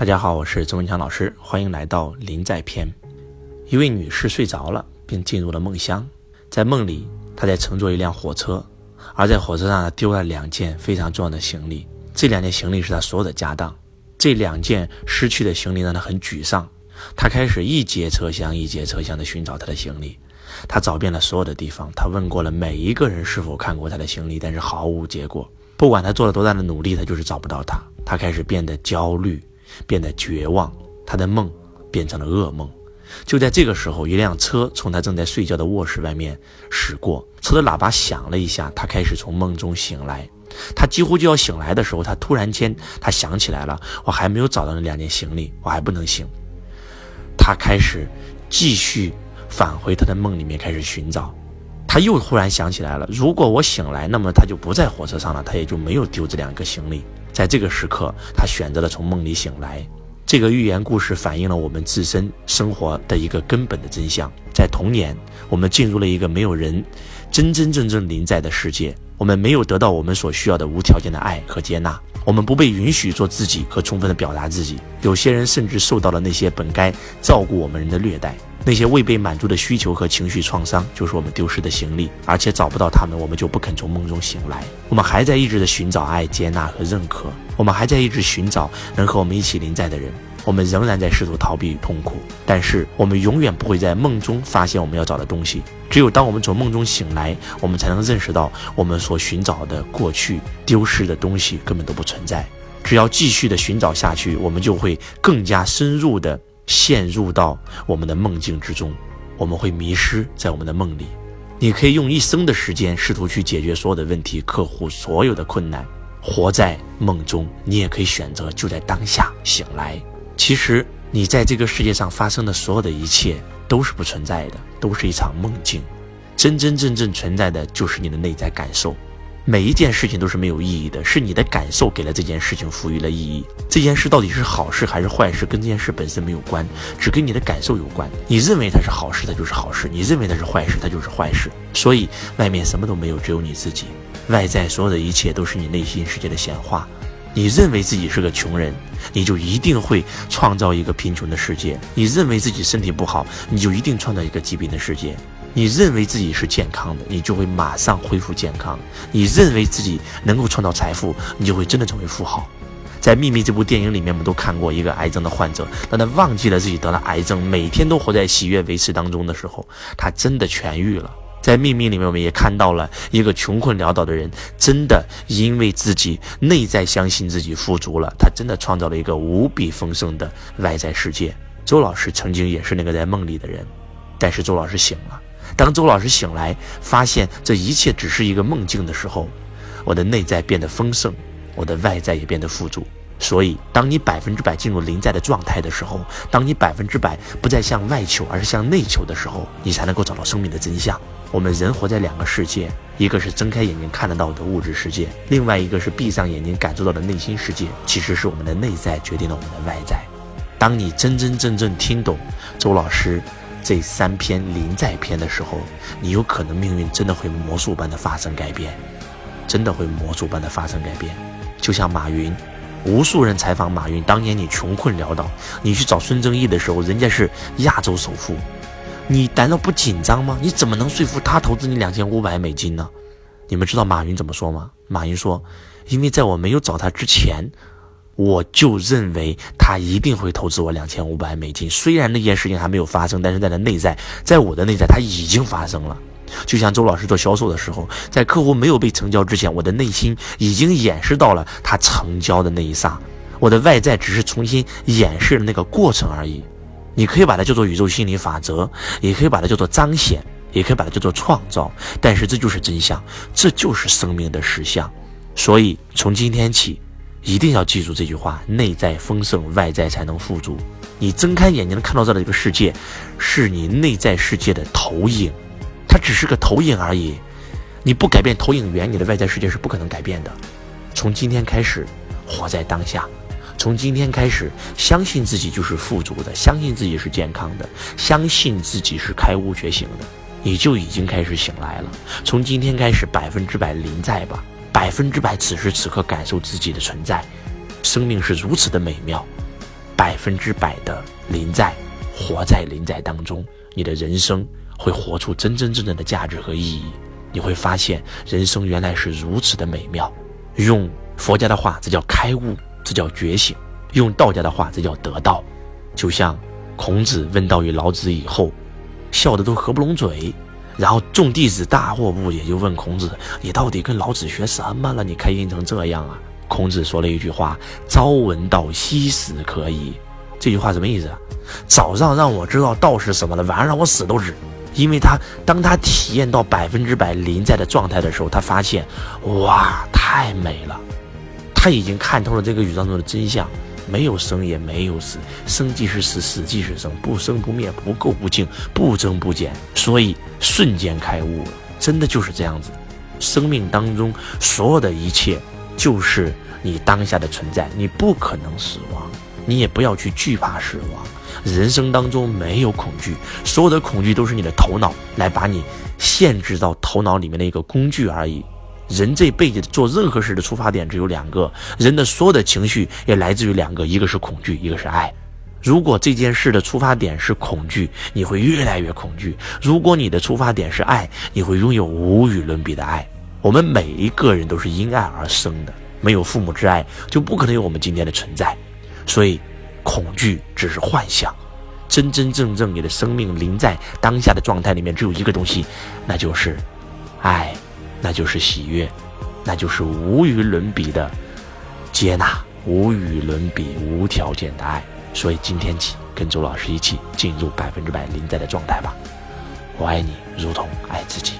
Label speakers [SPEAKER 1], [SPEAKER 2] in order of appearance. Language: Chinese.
[SPEAKER 1] 大家好，我是周文强老师，欢迎来到临在篇。一位女士睡着了，并进入了梦乡。在梦里，她在乘坐一辆火车，而在火车上呢，丢了两件非常重要的行李。这两件行李是她所有的家当。这两件失去的行李让她很沮丧。她开始一节车厢一节车厢的寻找她的行李。她找遍了所有的地方，她问过了每一个人是否看过她的行李，但是毫无结果。不管她做了多大的努力，她就是找不到她。她开始变得焦虑。变得绝望，他的梦变成了噩梦。就在这个时候，一辆车从他正在睡觉的卧室外面驶过，车的喇叭响了一下，他开始从梦中醒来。他几乎就要醒来的时候，他突然间他想起来了，我还没有找到那两件行李，我还不能醒。他开始继续返回他的梦里面开始寻找。他又忽然想起来了，如果我醒来，那么他就不在火车上了，他也就没有丢这两个行李。在这个时刻，他选择了从梦里醒来。这个寓言故事反映了我们自身生活的一个根本的真相：在童年，我们进入了一个没有人真真正正临在的世界，我们没有得到我们所需要的无条件的爱和接纳，我们不被允许做自己和充分的表达自己。有些人甚至受到了那些本该照顾我们人的虐待。那些未被满足的需求和情绪创伤，就是我们丢失的行李，而且找不到他们，我们就不肯从梦中醒来。我们还在一直的寻找爱、接纳和认可，我们还在一直寻找能和我们一起临在的人。我们仍然在试图逃避痛苦，但是我们永远不会在梦中发现我们要找的东西。只有当我们从梦中醒来，我们才能认识到我们所寻找的过去丢失的东西根本都不存在。只要继续的寻找下去，我们就会更加深入的。陷入到我们的梦境之中，我们会迷失在我们的梦里。你可以用一生的时间试图去解决所有的问题，克服所有的困难，活在梦中。你也可以选择就在当下醒来。其实，你在这个世界上发生的所有的一切都是不存在的，都是一场梦境。真真正正存在的就是你的内在感受。每一件事情都是没有意义的，是你的感受给了这件事情赋予了意义。这件事到底是好事还是坏事，跟这件事本身没有关，只跟你的感受有关。你认为它是好事，它就是好事；你认为它是坏事，它就是坏事。所以外面什么都没有，只有你自己。外在所有的一切都是你内心世界的显化。你认为自己是个穷人，你就一定会创造一个贫穷的世界；你认为自己身体不好，你就一定创造一个疾病的世界。你认为自己是健康的，你就会马上恢复健康；你认为自己能够创造财富，你就会真的成为富豪。在《秘密》这部电影里面，我们都看过一个癌症的患者，当他忘记了自己得了癌症，每天都活在喜悦维持当中的时候，他真的痊愈了。在《秘密》里面，我们也看到了一个穷困潦倒的人，真的因为自己内在相信自己富足了，他真的创造了一个无比丰盛的外在世界。周老师曾经也是那个在梦里的人，但是周老师醒了。当周老师醒来，发现这一切只是一个梦境的时候，我的内在变得丰盛，我的外在也变得富足。所以，当你百分之百进入临在的状态的时候，当你百分之百不再向外求，而是向内求的时候，你才能够找到生命的真相。我们人活在两个世界，一个是睁开眼睛看得到的物质世界，另外一个是闭上眼睛感受到的内心世界。其实是我们的内在决定了我们的外在。当你真真正正听懂周老师。这三篇临在篇的时候，你有可能命运真的会魔术般的发生改变，真的会魔术般的发生改变。就像马云，无数人采访马云，当年你穷困潦倒，你去找孙正义的时候，人家是亚洲首富，你难道不紧张吗？你怎么能说服他投资你两千五百美金呢？你们知道马云怎么说吗？马云说，因为在我没有找他之前。我就认为他一定会投资我两千五百美金，虽然那件事情还没有发生，但是在他内在，在我的内在，他已经发生了。就像周老师做销售的时候，在客户没有被成交之前，我的内心已经演示到了他成交的那一刹，我的外在只是重新演示了那个过程而已。你可以把它叫做宇宙心理法则，也可以把它叫做彰显，也可以把它叫做创造，但是这就是真相，这就是生命的实相。所以从今天起。一定要记住这句话：内在丰盛，外在才能富足。你睁开眼睛能看到这的一个世界，是你内在世界的投影，它只是个投影而已。你不改变投影源，你的外在世界是不可能改变的。从今天开始，活在当下；从今天开始，相信自己就是富足的，相信自己是健康的，相信自己是开悟觉醒的，你就已经开始醒来了。从今天开始，百分之百临在吧。百分之百，此时此刻感受自己的存在，生命是如此的美妙。百分之百的临在，活在临在当中，你的人生会活出真真正正的价值和意义。你会发现，人生原来是如此的美妙。用佛家的话，这叫开悟，这叫觉醒；用道家的话，这叫得道。就像孔子问道于老子以后，笑得都合不拢嘴。然后众弟子大惑不解，就问孔子：“你到底跟老子学什么了？你开心成这样啊？”孔子说了一句话：“朝闻道，夕死可矣。”这句话什么意思？早上让我知道道是什么了，晚上让我死都值。因为他当他体验到百分之百临在的状态的时候，他发现，哇，太美了！他已经看透了这个宇宙中的真相。没有生也没有死，生即是死，死即是生，不生不灭，不垢不净，不增不减，所以瞬间开悟了，真的就是这样子。生命当中所有的一切，就是你当下的存在，你不可能死亡，你也不要去惧怕死亡。人生当中没有恐惧，所有的恐惧都是你的头脑来把你限制到头脑里面的一个工具而已。人这辈子做任何事的出发点只有两个，人的所有的情绪也来自于两个，一个是恐惧，一个是爱。如果这件事的出发点是恐惧，你会越来越恐惧；如果你的出发点是爱，你会拥有无与伦比的爱。我们每一个人都是因爱而生的，没有父母之爱，就不可能有我们今天的存在。所以，恐惧只是幻想，真真正正你的生命临在当下的状态里面，只有一个东西，那就是爱。那就是喜悦，那就是无与伦比的接纳，无与伦比、无条件的爱。所以今天起，跟周老师一起进入百分之百临在的状态吧。我爱你，如同爱自己。